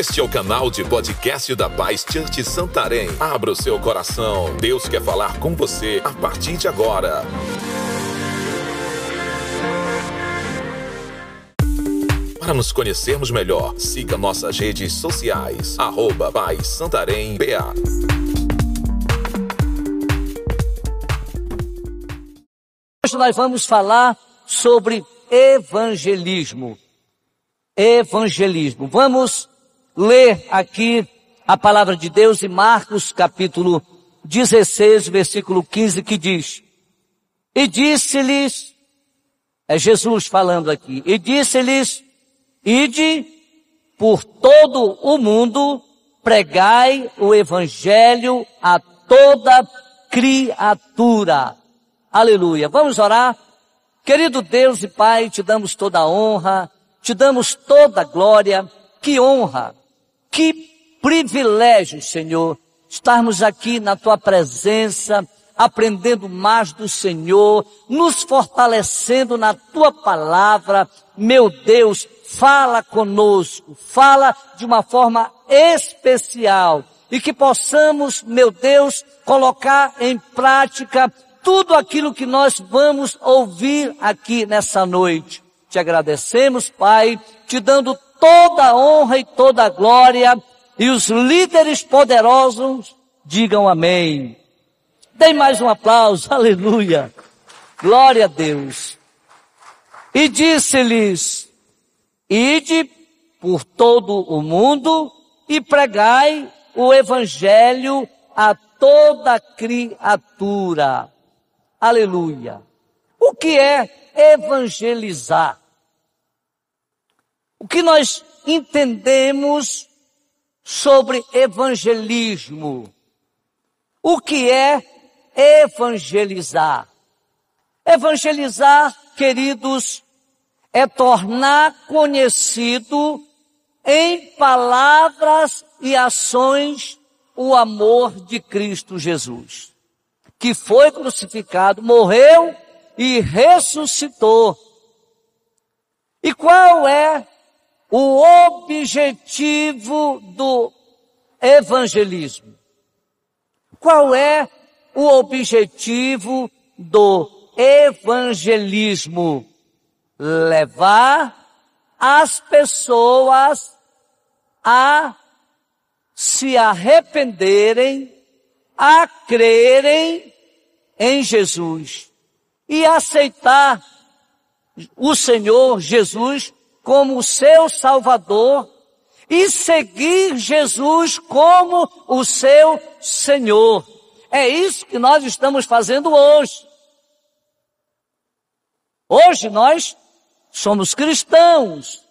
Este é o canal de podcast da Paz Church Santarém. Abra o seu coração. Deus quer falar com você a partir de agora. Para nos conhecermos melhor, siga nossas redes sociais. Arroba Paz Santarém BA. Hoje nós vamos falar sobre evangelismo. Evangelismo. Vamos ler aqui a palavra de Deus em Marcos capítulo 16, versículo 15, que diz: E disse-lhes, é Jesus falando aqui, e disse-lhes, ide por todo o mundo, pregai o evangelho a toda criatura. Aleluia. Vamos orar? Querido Deus e Pai, te damos toda a honra, te damos toda a glória. Que honra, que privilégio, Senhor, estarmos aqui na tua presença, aprendendo mais do Senhor, nos fortalecendo na tua palavra. Meu Deus, fala conosco, fala de uma forma especial e que possamos, meu Deus, colocar em prática tudo aquilo que nós vamos ouvir aqui nessa noite. Te agradecemos, Pai, te dando toda a honra e toda a glória, e os líderes poderosos digam amém. Dê mais um aplauso, aleluia. Glória a Deus. E disse-lhes, ide por todo o mundo e pregai o evangelho a toda criatura. Aleluia. O que é evangelizar? O que nós entendemos sobre evangelismo? O que é evangelizar? Evangelizar, queridos, é tornar conhecido em palavras e ações o amor de Cristo Jesus que foi crucificado, morreu e ressuscitou. E qual é o objetivo do evangelismo? Qual é o objetivo do evangelismo? Levar as pessoas a se arrependerem, a crerem em Jesus e aceitar o Senhor Jesus como o seu Salvador e seguir Jesus como o seu Senhor. É isso que nós estamos fazendo hoje. Hoje nós somos cristãos.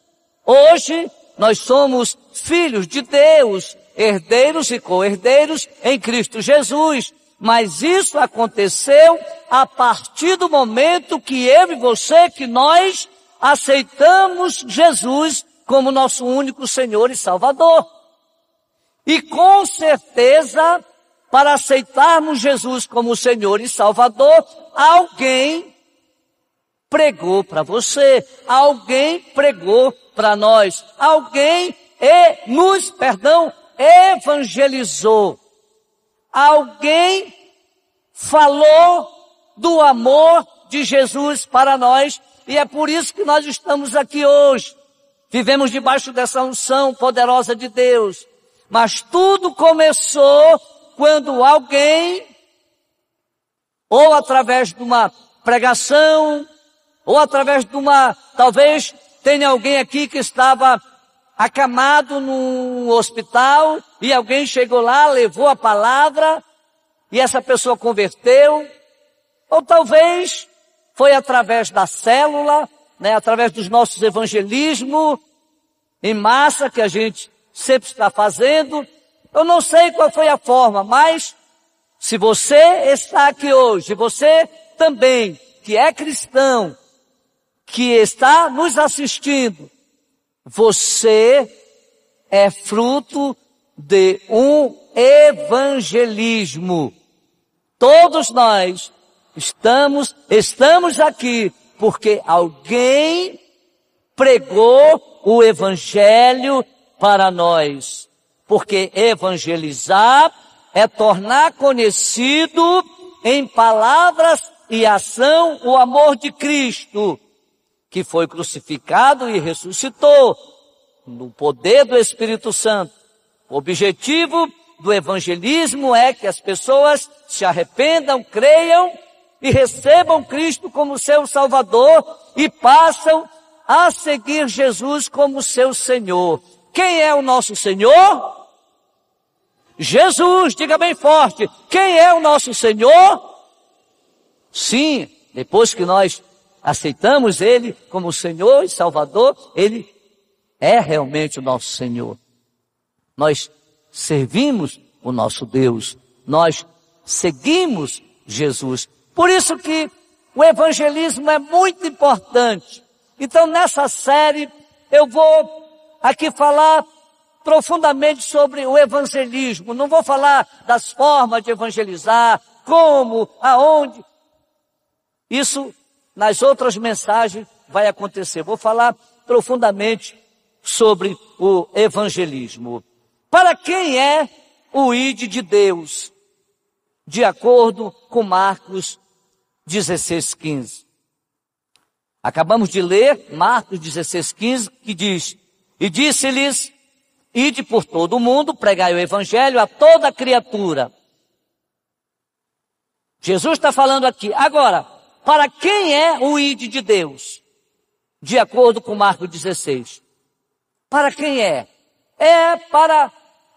Hoje nós somos filhos de Deus, herdeiros e co-herdeiros em Cristo Jesus. Mas isso aconteceu a partir do momento que eu e você, que nós aceitamos Jesus como nosso único Senhor e Salvador. E com certeza, para aceitarmos Jesus como Senhor e Salvador, alguém pregou para você, alguém pregou para nós, alguém e nos, perdão, evangelizou alguém falou do amor de Jesus para nós e é por isso que nós estamos aqui hoje. Vivemos debaixo dessa unção poderosa de Deus. Mas tudo começou quando alguém, ou através de uma pregação, ou através de uma, talvez tenha alguém aqui que estava acamado num hospital e alguém chegou lá, levou a palavra e essa pessoa converteu. Ou talvez foi através da célula, né, através dos nossos evangelismos em massa que a gente sempre está fazendo. Eu não sei qual foi a forma, mas se você está aqui hoje, você também, que é cristão, que está nos assistindo, você é fruto de um evangelismo. Todos nós estamos, estamos aqui porque alguém pregou o evangelho para nós, porque evangelizar é tornar conhecido em palavras e ação o amor de Cristo, que foi crucificado e ressuscitou no poder do Espírito Santo. O objetivo do evangelismo é que as pessoas se arrependam, creiam e recebam Cristo como seu Salvador e passam a seguir Jesus como seu Senhor. Quem é o nosso Senhor? Jesus, diga bem forte. Quem é o nosso Senhor? Sim, depois que nós aceitamos Ele como Senhor e Salvador, Ele é realmente o nosso Senhor. Nós servimos o nosso Deus. Nós seguimos Jesus. Por isso que o evangelismo é muito importante. Então nessa série eu vou aqui falar profundamente sobre o evangelismo. Não vou falar das formas de evangelizar, como, aonde. Isso nas outras mensagens vai acontecer. Vou falar profundamente sobre o evangelismo. Para quem é o ID de Deus? De acordo com Marcos 16, 15. Acabamos de ler Marcos 16, 15, que diz, e disse-lhes, ide por todo o mundo, pregai o evangelho a toda criatura. Jesus está falando aqui. Agora, para quem é o ID de Deus? De acordo com Marcos 16. Para quem é? É para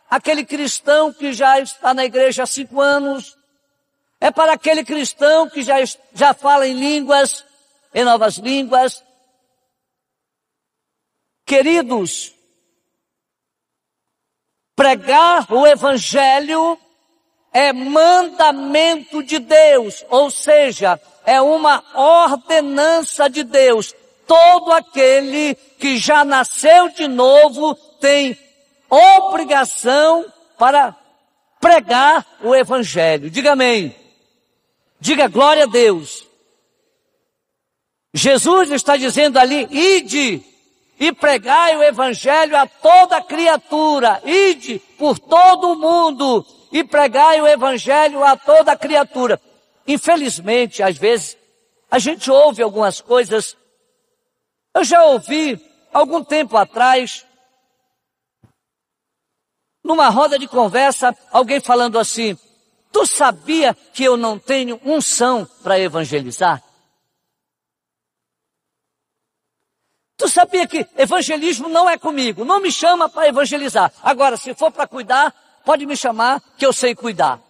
aquele cristão que já está na igreja há cinco anos. É para aquele cristão que já, já fala em línguas, em novas línguas. Queridos, pregar o evangelho é mandamento de Deus, ou seja, é uma ordenança de Deus. Todo aquele que já nasceu de novo tem obrigação para pregar o evangelho. Diga amém. Diga glória a Deus. Jesus está dizendo ali, ide e pregai o evangelho a toda criatura. Ide por todo o mundo e pregai o evangelho a toda criatura. Infelizmente, às vezes, a gente ouve algumas coisas. Eu já ouvi, algum tempo atrás, numa roda de conversa, alguém falando assim, tu sabia que eu não tenho unção para evangelizar? Tu sabia que evangelismo não é comigo, não me chama para evangelizar. Agora, se for para cuidar, pode me chamar que eu sei cuidar.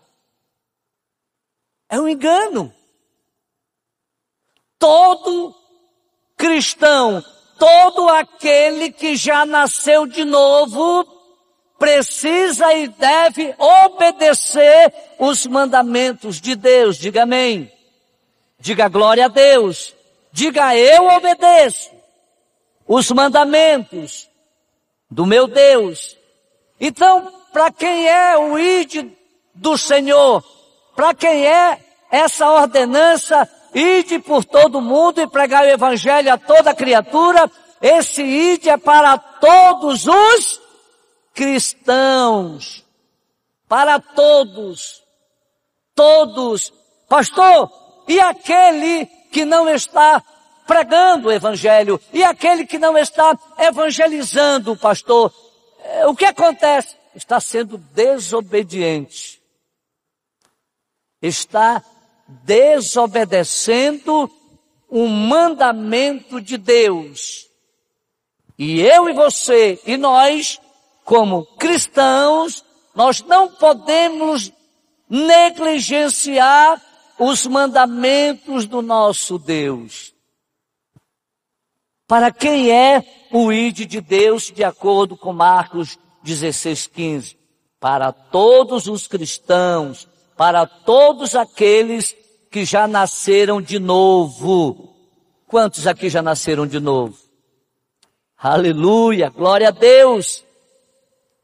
É um engano. Todo cristão, todo aquele que já nasceu de novo, precisa e deve obedecer os mandamentos de Deus. Diga amém. Diga glória a Deus. Diga eu obedeço os mandamentos do meu Deus. Então, para quem é o id do Senhor? Para quem é essa ordenança, ide por todo mundo e pregar o evangelho a toda criatura? Esse id é para todos os cristãos, para todos, todos. Pastor, e aquele que não está pregando o evangelho e aquele que não está evangelizando, pastor, eh, o que acontece? Está sendo desobediente. Está desobedecendo um mandamento de Deus. E eu e você e nós como cristãos, nós não podemos negligenciar os mandamentos do nosso Deus. Para quem é o ID de Deus, de acordo com Marcos 16,15? Para todos os cristãos, para todos aqueles que já nasceram de novo. Quantos aqui já nasceram de novo? Aleluia, glória a Deus.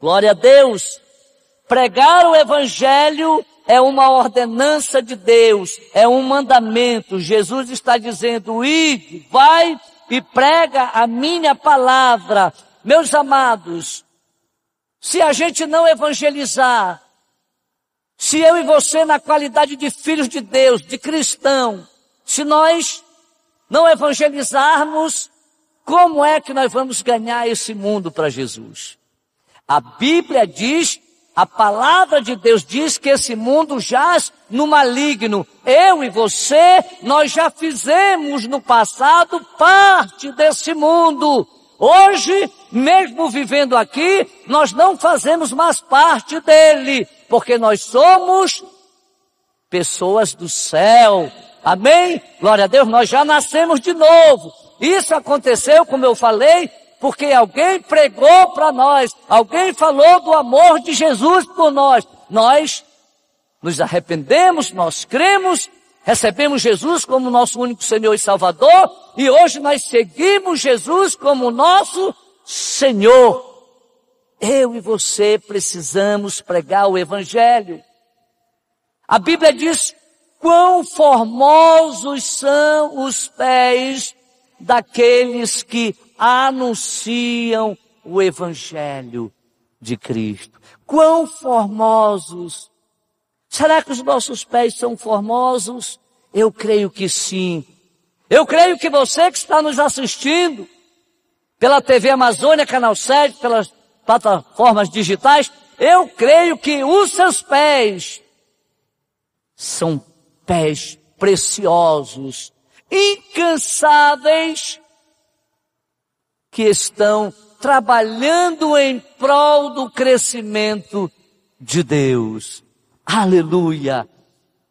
Glória a Deus. Pregar o Evangelho é uma ordenança de Deus, é um mandamento. Jesus está dizendo, ide, vai e prega a minha palavra. Meus amados, se a gente não evangelizar, se eu e você, na qualidade de filhos de Deus, de cristão, se nós não evangelizarmos, como é que nós vamos ganhar esse mundo para Jesus? A Bíblia diz, a palavra de Deus diz que esse mundo jaz no maligno. Eu e você, nós já fizemos no passado parte desse mundo. Hoje, mesmo vivendo aqui, nós não fazemos mais parte dele, porque nós somos pessoas do céu. Amém? Glória a Deus, nós já nascemos de novo. Isso aconteceu, como eu falei, porque alguém pregou para nós, alguém falou do amor de Jesus por nós. Nós nos arrependemos, nós cremos recebemos Jesus como nosso único Senhor e Salvador e hoje nós seguimos Jesus como nosso Senhor. Eu e você precisamos pregar o Evangelho. A Bíblia diz quão formosos são os pés daqueles que anunciam o Evangelho de Cristo. Quão formosos Será que os nossos pés são formosos? Eu creio que sim. Eu creio que você que está nos assistindo pela TV Amazônia, Canal 7, pelas plataformas digitais, eu creio que os seus pés são pés preciosos, incansáveis, que estão trabalhando em prol do crescimento de Deus. Aleluia!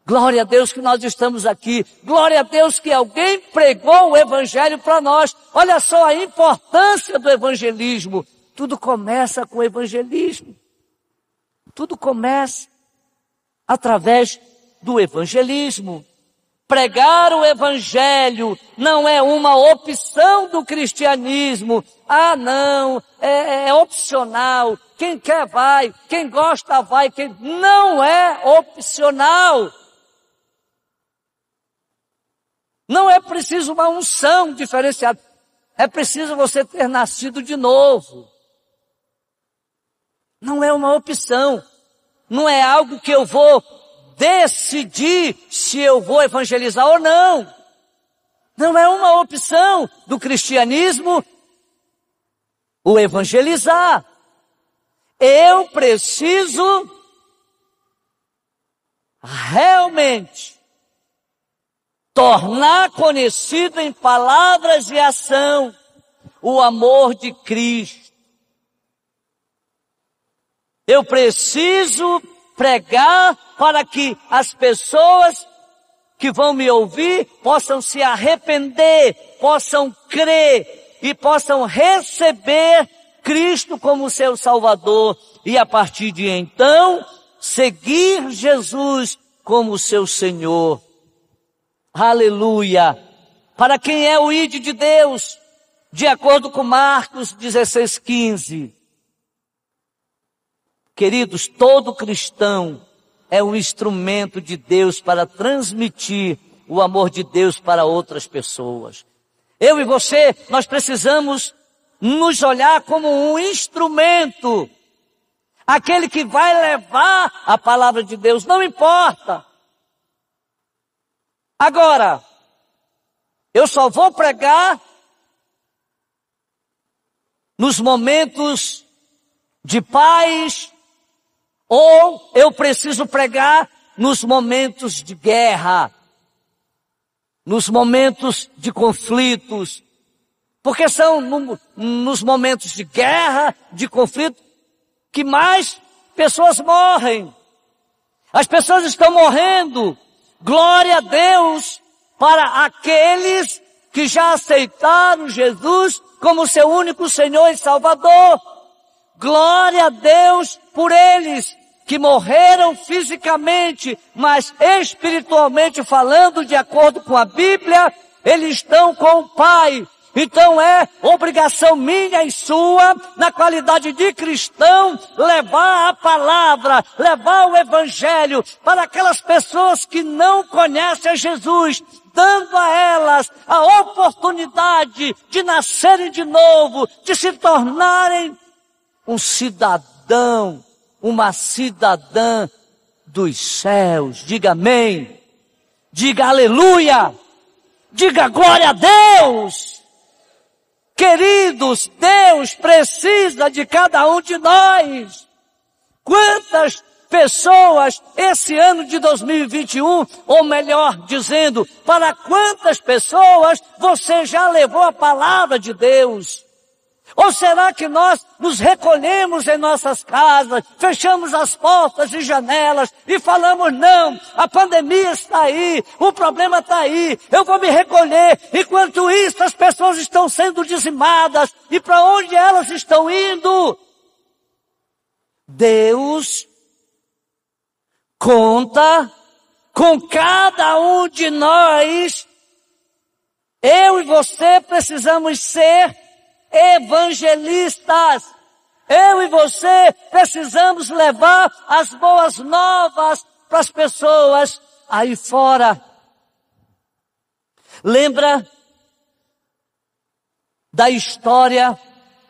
Glória a Deus que nós estamos aqui. Glória a Deus que alguém pregou o Evangelho para nós. Olha só a importância do evangelismo. Tudo começa com o evangelismo. Tudo começa através do evangelismo. Pregar o evangelho não é uma opção do cristianismo. Ah, não, é, é opcional. Quem quer vai, quem gosta vai, quem não é opcional. Não é preciso uma unção diferenciada. É preciso você ter nascido de novo. Não é uma opção. Não é algo que eu vou decidir se eu vou evangelizar ou não. Não é uma opção do cristianismo o evangelizar. Eu preciso realmente tornar conhecido em palavras e ação o amor de Cristo. Eu preciso pregar para que as pessoas que vão me ouvir possam se arrepender, possam crer e possam receber Cristo como seu Salvador e a partir de então seguir Jesus como seu Senhor. Aleluia! Para quem é o ID de Deus, de acordo com Marcos 16, 15. Queridos, todo cristão é um instrumento de Deus para transmitir o amor de Deus para outras pessoas. Eu e você, nós precisamos nos olhar como um instrumento. Aquele que vai levar a palavra de Deus, não importa. Agora, eu só vou pregar nos momentos de paz, ou eu preciso pregar nos momentos de guerra, nos momentos de conflitos, porque são no, nos momentos de guerra, de conflito, que mais pessoas morrem. As pessoas estão morrendo. Glória a Deus para aqueles que já aceitaram Jesus como seu único Senhor e Salvador. Glória a Deus por eles que morreram fisicamente, mas espiritualmente falando, de acordo com a Bíblia, eles estão com o Pai. Então é obrigação minha e sua, na qualidade de cristão, levar a palavra, levar o evangelho para aquelas pessoas que não conhecem Jesus, dando a elas a oportunidade de nascerem de novo, de se tornarem um cidadão cidadão, uma cidadã dos céus. Diga amém. Diga aleluia. Diga glória a Deus. Queridos, Deus precisa de cada um de nós. Quantas pessoas esse ano de 2021, ou melhor dizendo, para quantas pessoas você já levou a palavra de Deus? Ou será que nós nos recolhemos em nossas casas, fechamos as portas e janelas e falamos, não, a pandemia está aí, o problema está aí, eu vou me recolher. Enquanto isso, as pessoas estão sendo dizimadas e para onde elas estão indo? Deus conta com cada um de nós. Eu e você precisamos ser evangelistas. Eu e você precisamos levar as boas novas para as pessoas aí fora. Lembra da história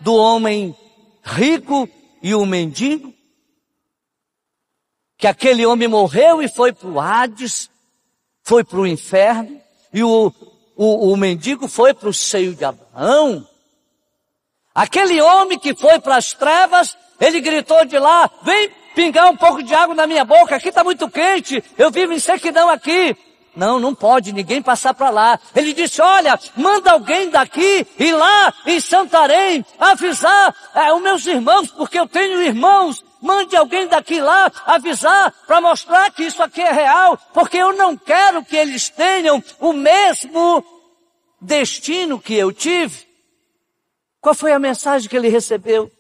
do homem rico e o mendigo? Que aquele homem morreu e foi para o Hades, foi para o inferno, e o, o, o mendigo foi para o seio de Abraão. Aquele homem que foi para as trevas, ele gritou de lá, vem pingar um pouco de água na minha boca, aqui está muito quente, eu vivo em sequidão aqui. Não, não pode ninguém passar para lá. Ele disse, olha, manda alguém daqui ir lá em Santarém avisar é, os meus irmãos, porque eu tenho irmãos. Mande alguém daqui lá avisar para mostrar que isso aqui é real, porque eu não quero que eles tenham o mesmo destino que eu tive. Qual foi a mensagem que ele recebeu?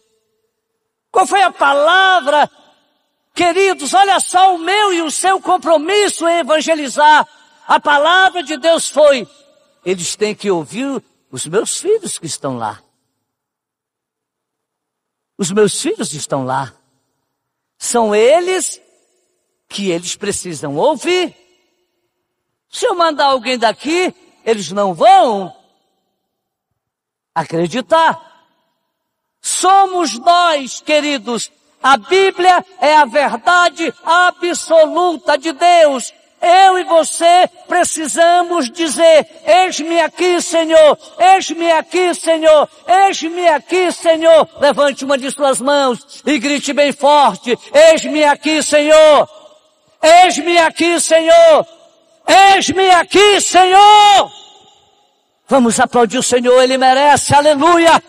Qual foi a palavra? Queridos, olha só o meu e o seu compromisso em evangelizar. A palavra de Deus foi: eles têm que ouvir os meus filhos que estão lá. Os meus filhos estão lá. São eles que eles precisam ouvir. Se eu mandar alguém daqui, eles não vão acreditar. Somos nós, queridos. A Bíblia é a verdade absoluta de Deus. Eu e você precisamos dizer, eis-me aqui, Senhor, eis-me aqui, Senhor, eis-me aqui, Senhor. Levante uma de suas mãos e grite bem forte, eis-me aqui, Senhor, eis-me aqui, Senhor, eis-me aqui, Senhor. Vamos aplaudir o Senhor, Ele merece, aleluia!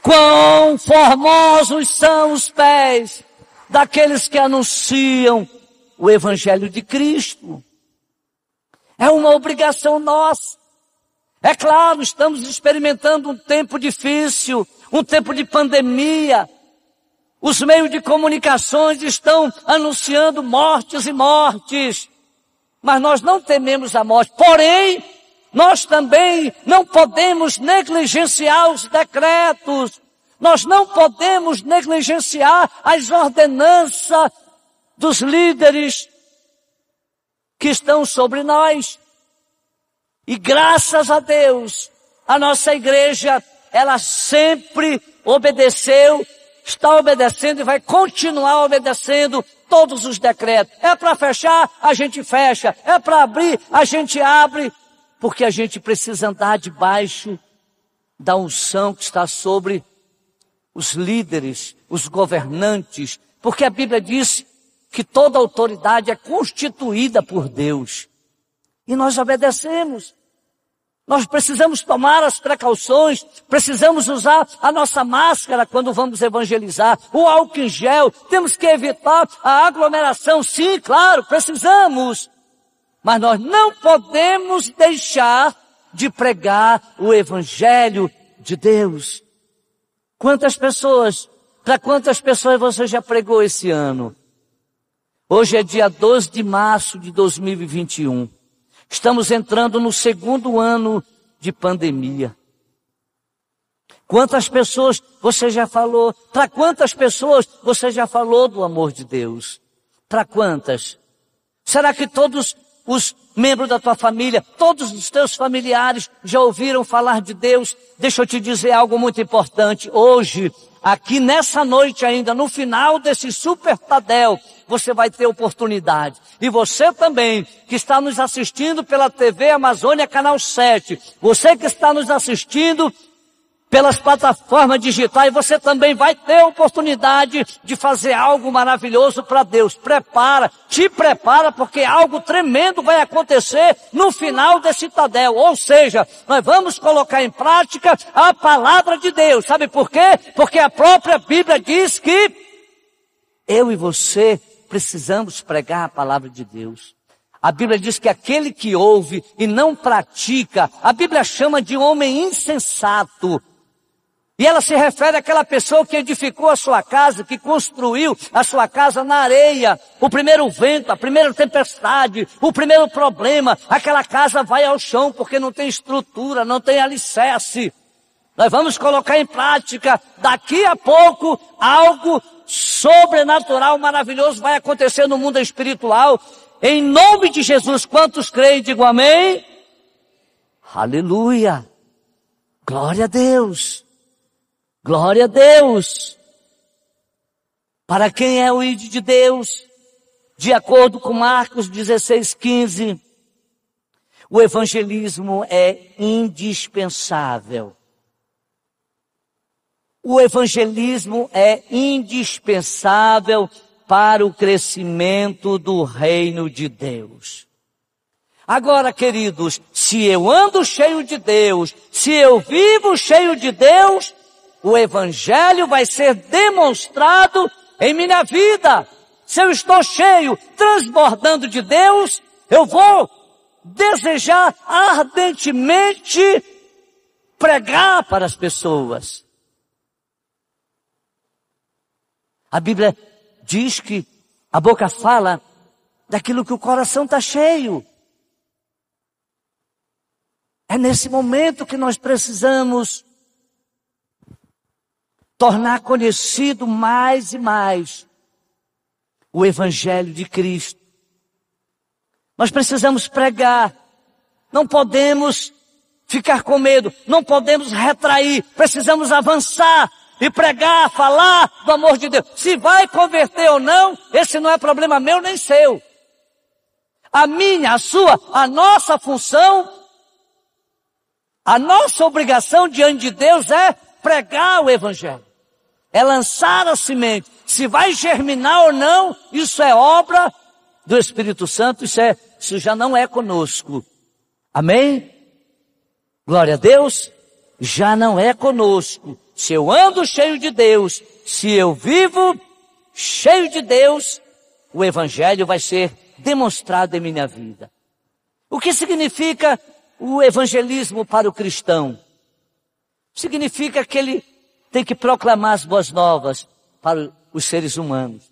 Quão formosos são os pés daqueles que anunciam o Evangelho de Cristo. É uma obrigação nossa. É claro, estamos experimentando um tempo difícil, um tempo de pandemia. Os meios de comunicações estão anunciando mortes e mortes. Mas nós não tememos a morte. Porém, nós também não podemos negligenciar os decretos. Nós não podemos negligenciar as ordenanças dos líderes que estão sobre nós. E graças a Deus, a nossa igreja, ela sempre obedeceu, está obedecendo e vai continuar obedecendo todos os decretos. É para fechar, a gente fecha. É para abrir, a gente abre porque a gente precisa andar debaixo da unção que está sobre os líderes, os governantes, porque a Bíblia diz que toda autoridade é constituída por Deus. E nós obedecemos. Nós precisamos tomar as precauções, precisamos usar a nossa máscara quando vamos evangelizar, o álcool em gel, temos que evitar a aglomeração, sim, claro, precisamos. Mas nós não podemos deixar de pregar o Evangelho de Deus. Quantas pessoas, para quantas pessoas você já pregou esse ano? Hoje é dia 12 de março de 2021. Estamos entrando no segundo ano de pandemia. Quantas pessoas você já falou? Para quantas pessoas você já falou do amor de Deus? Para quantas? Será que todos os membros da tua família, todos os teus familiares já ouviram falar de Deus. Deixa eu te dizer algo muito importante. Hoje, aqui nessa noite ainda, no final desse super Tadel, você vai ter oportunidade. E você também, que está nos assistindo pela TV Amazônia Canal 7, você que está nos assistindo pelas plataformas digitais, você também vai ter oportunidade de fazer algo maravilhoso para Deus. Prepara, te prepara, porque algo tremendo vai acontecer no final desse Tadel. Ou seja, nós vamos colocar em prática a palavra de Deus. Sabe por quê? Porque a própria Bíblia diz que eu e você precisamos pregar a palavra de Deus. A Bíblia diz que aquele que ouve e não pratica, a Bíblia chama de homem insensato. E ela se refere àquela pessoa que edificou a sua casa, que construiu a sua casa na areia. O primeiro vento, a primeira tempestade, o primeiro problema, aquela casa vai ao chão porque não tem estrutura, não tem alicerce. Nós vamos colocar em prática, daqui a pouco, algo sobrenatural, maravilhoso vai acontecer no mundo espiritual. Em nome de Jesus, quantos creem, digam amém? Aleluia! Glória a Deus! Glória a Deus! Para quem é o ID de Deus? De acordo com Marcos 16, 15, o evangelismo é indispensável. O evangelismo é indispensável para o crescimento do reino de Deus. Agora, queridos, se eu ando cheio de Deus, se eu vivo cheio de Deus, o Evangelho vai ser demonstrado em minha vida. Se eu estou cheio, transbordando de Deus, eu vou desejar ardentemente pregar para as pessoas. A Bíblia diz que a boca fala daquilo que o coração está cheio. É nesse momento que nós precisamos tornar conhecido mais e mais o Evangelho de Cristo. Nós precisamos pregar, não podemos ficar com medo, não podemos retrair, precisamos avançar e pregar, falar do amor de Deus. Se vai converter ou não, esse não é problema meu nem seu. A minha, a sua, a nossa função, a nossa obrigação diante de Deus é pregar o Evangelho é lançar a semente. Se vai germinar ou não, isso é obra do Espírito Santo, isso, é, isso já não é conosco. Amém? Glória a Deus. Já não é conosco. Se eu ando cheio de Deus, se eu vivo cheio de Deus, o Evangelho vai ser demonstrado em minha vida. O que significa o evangelismo para o cristão? Significa que ele tem que proclamar as boas novas para os seres humanos.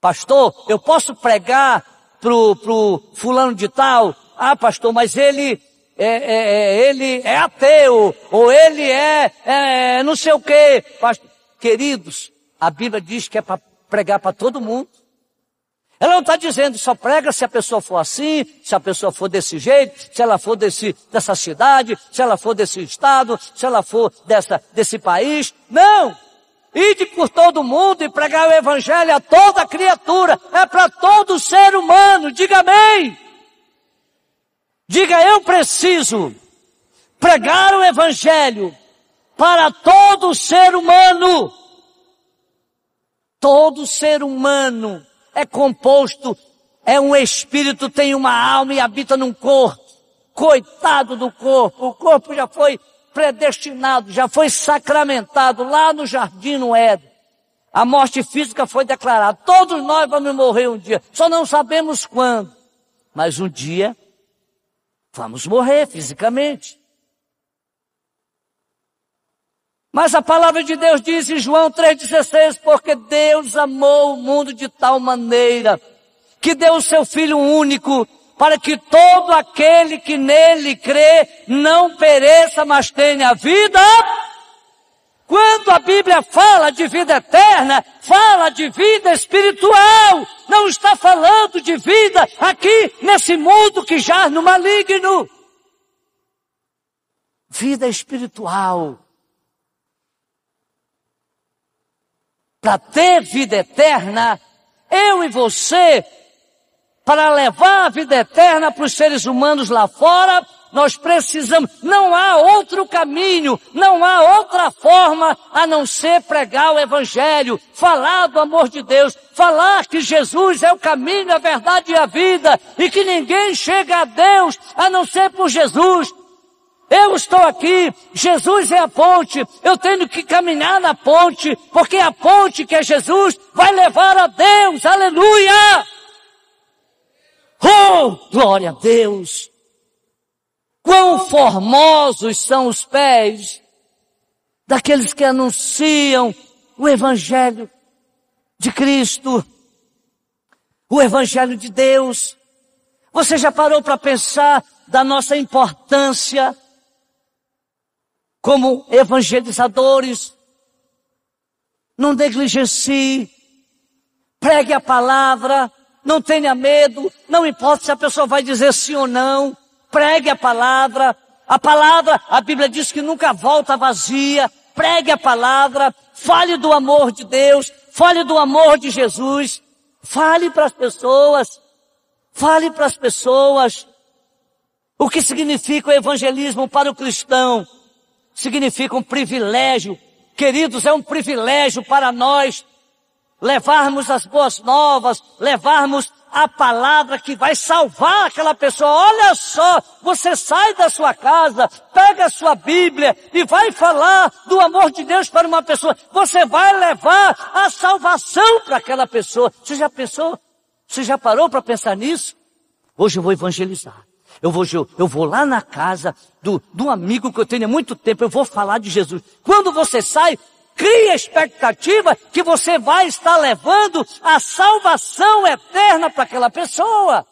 Pastor, eu posso pregar pro, pro fulano de tal? Ah, pastor, mas ele é, é, é ele é ateu, ou ele é, é não sei o quê. Pastor, queridos, a Bíblia diz que é para pregar para todo mundo. Ela não está dizendo só prega se a pessoa for assim, se a pessoa for desse jeito, se ela for desse, dessa cidade, se ela for desse estado, se ela for dessa, desse país. Não! Ide por todo mundo e pregar o evangelho a toda criatura. É para todo ser humano. Diga amém. Diga eu preciso pregar o evangelho para todo ser humano. Todo ser humano é composto, é um espírito, tem uma alma e habita num corpo. Coitado do corpo, o corpo já foi predestinado, já foi sacramentado lá no jardim no Éden. A morte física foi declarada. Todos nós vamos morrer um dia, só não sabemos quando. Mas um dia vamos morrer fisicamente. Mas a palavra de Deus diz em João 3,16, porque Deus amou o mundo de tal maneira que deu o seu Filho único para que todo aquele que nele crê não pereça, mas tenha vida Quando a Bíblia fala de vida eterna, fala de vida espiritual. Não está falando de vida aqui nesse mundo que jaz no maligno. Vida espiritual. Para ter vida eterna, eu e você, para levar a vida eterna para os seres humanos lá fora, nós precisamos, não há outro caminho, não há outra forma a não ser pregar o Evangelho, falar do amor de Deus, falar que Jesus é o caminho, a verdade e a vida, e que ninguém chega a Deus a não ser por Jesus. Eu estou aqui, Jesus é a ponte, eu tenho que caminhar na ponte, porque a ponte que é Jesus vai levar a Deus, aleluia! Oh, glória a Deus! Quão formosos são os pés daqueles que anunciam o Evangelho de Cristo, o Evangelho de Deus. Você já parou para pensar da nossa importância como evangelizadores? Não negligencie, pregue a palavra, não tenha medo, não importa se a pessoa vai dizer sim ou não pregue a palavra. A palavra, a Bíblia diz que nunca volta vazia. Pregue a palavra, fale do amor de Deus, fale do amor de Jesus. Fale para as pessoas. Fale para as pessoas. O que significa o evangelismo para o cristão? Significa um privilégio. Queridos, é um privilégio para nós levarmos as boas novas, levarmos a palavra que vai salvar aquela pessoa. Olha só, você sai da sua casa, pega a sua Bíblia e vai falar do amor de Deus para uma pessoa. Você vai levar a salvação para aquela pessoa. Você já pensou? Você já parou para pensar nisso? Hoje eu vou evangelizar. Eu vou, eu vou lá na casa do, do amigo que eu tenho há muito tempo, eu vou falar de Jesus. Quando você sai, cria expectativa que você vai estar levando a salvação eterna para aquela pessoa.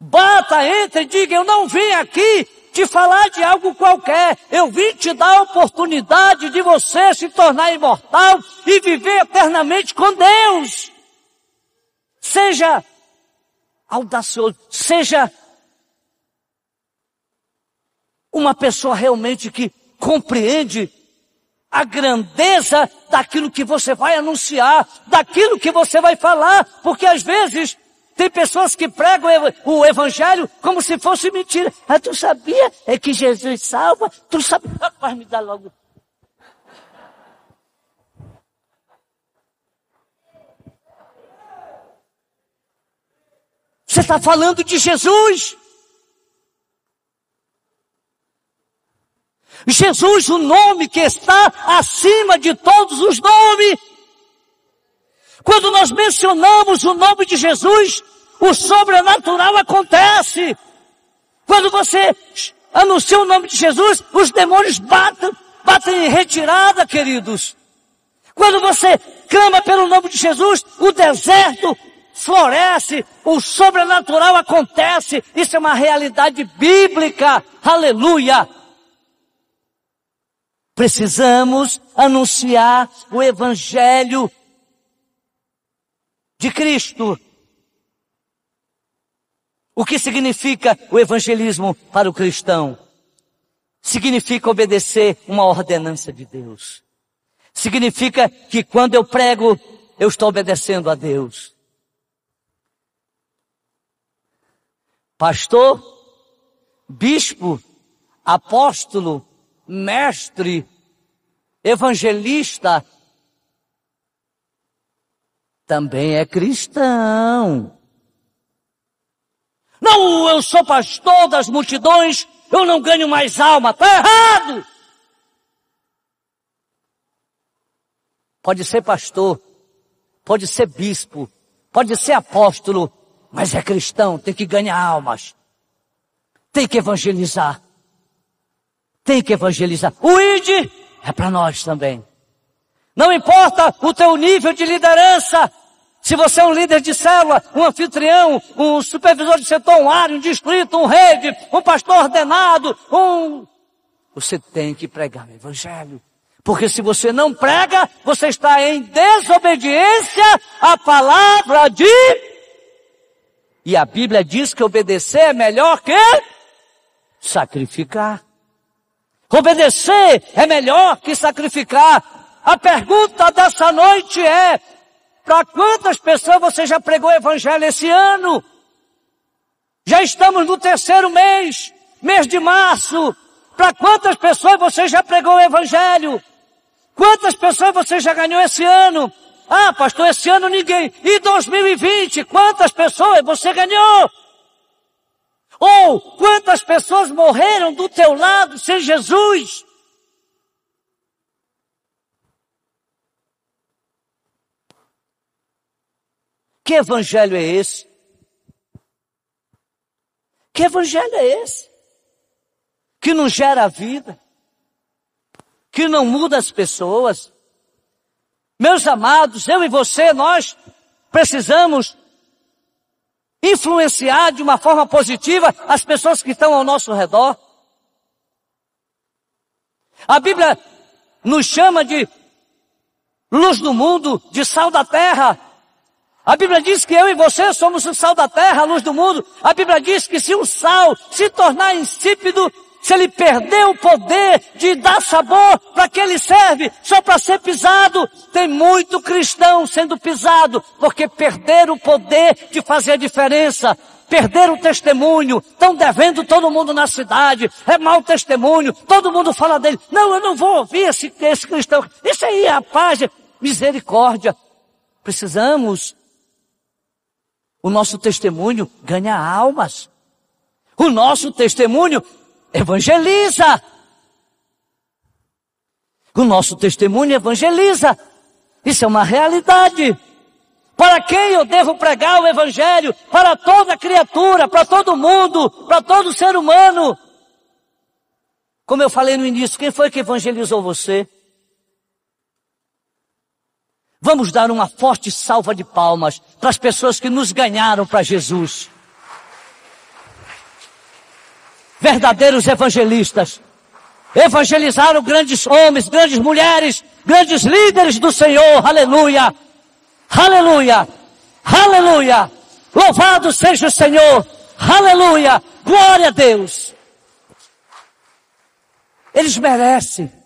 Bata, entre e diga, eu não vim aqui te falar de algo qualquer. Eu vim te dar a oportunidade de você se tornar imortal e viver eternamente com Deus. Seja audacioso, seja uma pessoa realmente que compreende a grandeza daquilo que você vai anunciar, daquilo que você vai falar, porque às vezes tem pessoas que pregam o evangelho como se fosse mentira. Ah, tu sabia? É que Jesus salva? Tu sabia? Vai me dar logo. Você está falando de Jesus. Jesus, o nome que está acima de todos os nomes. Quando nós mencionamos o nome de Jesus, o sobrenatural acontece. Quando você anuncia o nome de Jesus, os demônios batem, batem em retirada, queridos. Quando você clama pelo nome de Jesus, o deserto floresce, o sobrenatural acontece. Isso é uma realidade bíblica. Aleluia. Precisamos anunciar o Evangelho de Cristo. O que significa o evangelismo para o cristão? Significa obedecer uma ordenança de Deus. Significa que quando eu prego, eu estou obedecendo a Deus. Pastor, bispo, apóstolo, mestre, evangelista, também é cristão. Não, eu sou pastor das multidões, eu não ganho mais alma, está errado! Pode ser pastor, pode ser bispo, pode ser apóstolo, mas é cristão, tem que ganhar almas, tem que evangelizar tem que evangelizar. O ID é para nós também. Não importa o teu nível de liderança. Se você é um líder de célula, um anfitrião, um supervisor de setor, um área, um distrito, um rede, um pastor ordenado, um Você tem que pregar o Evangelho. Porque se você não prega, você está em desobediência à palavra de. E a Bíblia diz que obedecer é melhor que sacrificar. Obedecer é melhor que sacrificar. A pergunta dessa noite é: para quantas pessoas você já pregou o evangelho esse ano? Já estamos no terceiro mês, mês de março. Para quantas pessoas você já pregou o evangelho? Quantas pessoas você já ganhou esse ano? Ah, pastor, esse ano ninguém. E 2020, quantas pessoas você ganhou? Ou quantas pessoas morreram do teu lado sem Jesus? Que evangelho é esse? Que evangelho é esse? Que não gera vida, que não muda as pessoas. Meus amados, eu e você, nós precisamos influenciar de uma forma positiva as pessoas que estão ao nosso redor. A Bíblia nos chama de luz do mundo, de sal da terra. A Bíblia diz que eu e você somos o sal da terra, a luz do mundo. A Bíblia diz que se o sal se tornar insípido, se ele perder o poder de dar sabor para que ele serve, só para ser pisado, tem muito cristão sendo pisado, porque perderam o poder de fazer a diferença. Perderam o testemunho, estão devendo todo mundo na cidade, é mau testemunho, todo mundo fala dele. Não, eu não vou ouvir esse, esse cristão. Isso aí, rapaz, misericórdia. Precisamos o nosso testemunho ganha almas. O nosso testemunho evangeliza. O nosso testemunho evangeliza. Isso é uma realidade. Para quem eu devo pregar o evangelho? Para toda criatura, para todo mundo, para todo ser humano. Como eu falei no início, quem foi que evangelizou você? Vamos dar uma forte salva de palmas para as pessoas que nos ganharam para Jesus. Verdadeiros evangelistas. Evangelizaram grandes homens, grandes mulheres, grandes líderes do Senhor. Aleluia! Aleluia! Aleluia! Louvado seja o Senhor! Aleluia! Glória a Deus! Eles merecem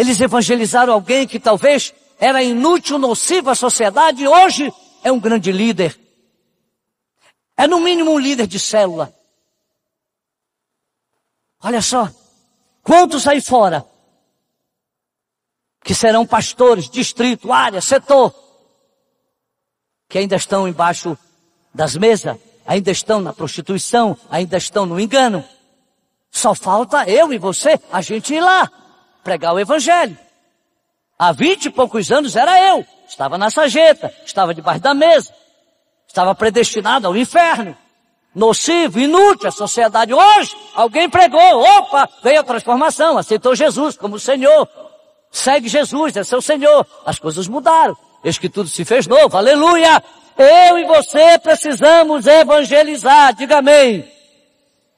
eles evangelizaram alguém que talvez era inútil, nocivo à sociedade e hoje é um grande líder. É no mínimo um líder de célula. Olha só, quantos aí fora que serão pastores, distrito, área, setor, que ainda estão embaixo das mesas, ainda estão na prostituição, ainda estão no engano. Só falta eu e você, a gente ir lá pregar o evangelho. Há vinte e poucos anos era eu, estava na sarjeta, estava debaixo da mesa, estava predestinado ao inferno, nocivo, inútil à sociedade. Hoje, alguém pregou, opa, veio a transformação, aceitou Jesus como Senhor, segue Jesus, é seu Senhor. As coisas mudaram, eis que tudo se fez novo, aleluia! Eu e você precisamos evangelizar, diga amém.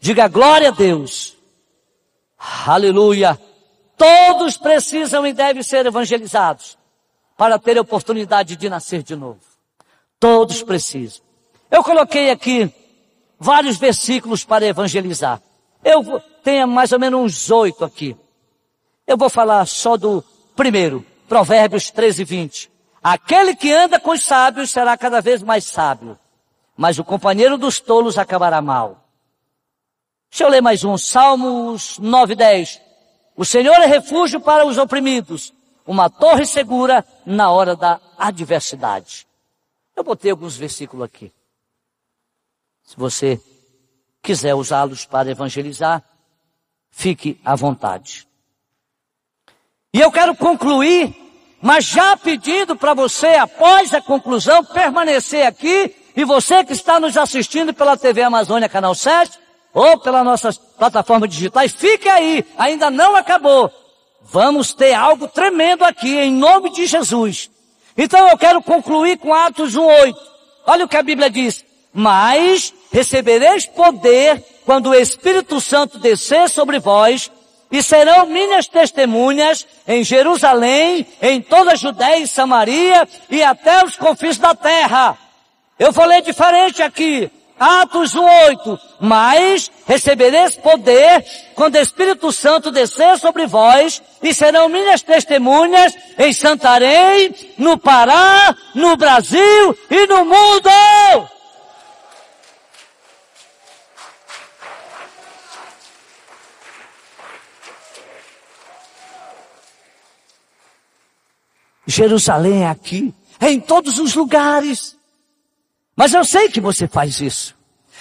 Diga glória a Deus. Aleluia. Todos precisam e devem ser evangelizados para ter a oportunidade de nascer de novo. Todos precisam. Eu coloquei aqui vários versículos para evangelizar. Eu tenho mais ou menos uns oito aqui. Eu vou falar só do primeiro, Provérbios 13, 20. Aquele que anda com os sábios será cada vez mais sábio, mas o companheiro dos tolos acabará mal. Deixa eu ler mais um, Salmos 9, 10. O Senhor é refúgio para os oprimidos, uma torre segura na hora da adversidade. Eu botei alguns versículos aqui. Se você quiser usá-los para evangelizar, fique à vontade. E eu quero concluir, mas já pedindo para você, após a conclusão, permanecer aqui, e você que está nos assistindo pela TV Amazônia Canal 7, ou pelas nossas plataformas digitais, fique aí, ainda não acabou. Vamos ter algo tremendo aqui, em nome de Jesus. Então eu quero concluir com Atos 1,8. Olha o que a Bíblia diz. Mas recebereis poder quando o Espírito Santo descer sobre vós, e serão minhas testemunhas em Jerusalém, em toda a Judéia e Samaria e até os confins da terra. Eu falei diferente aqui. Atos 1:8. Mas recebereis poder quando o Espírito Santo descer sobre vós e serão minhas testemunhas em Santarém, no Pará, no Brasil e no mundo. Jerusalém é aqui, é em todos os lugares. Mas eu sei que você faz isso.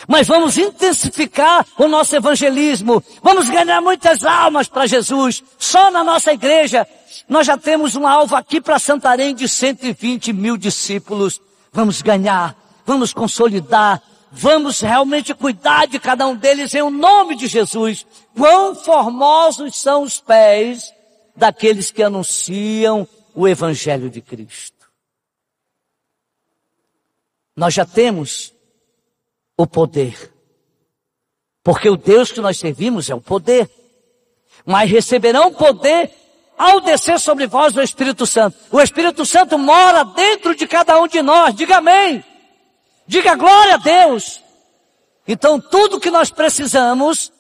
Mas vamos intensificar o nosso evangelismo. Vamos ganhar muitas almas para Jesus. Só na nossa igreja. Nós já temos um alvo aqui para Santarém de 120 mil discípulos. Vamos ganhar. Vamos consolidar. Vamos realmente cuidar de cada um deles em o nome de Jesus. Quão formosos são os pés daqueles que anunciam o Evangelho de Cristo. Nós já temos o poder. Porque o Deus que nós servimos é o poder. Mas receberão poder ao descer sobre vós o Espírito Santo. O Espírito Santo mora dentro de cada um de nós. Diga amém. Diga glória a Deus. Então tudo que nós precisamos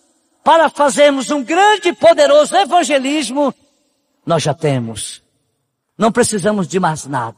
para fazermos um grande e poderoso evangelismo, nós já temos. Não precisamos de mais nada.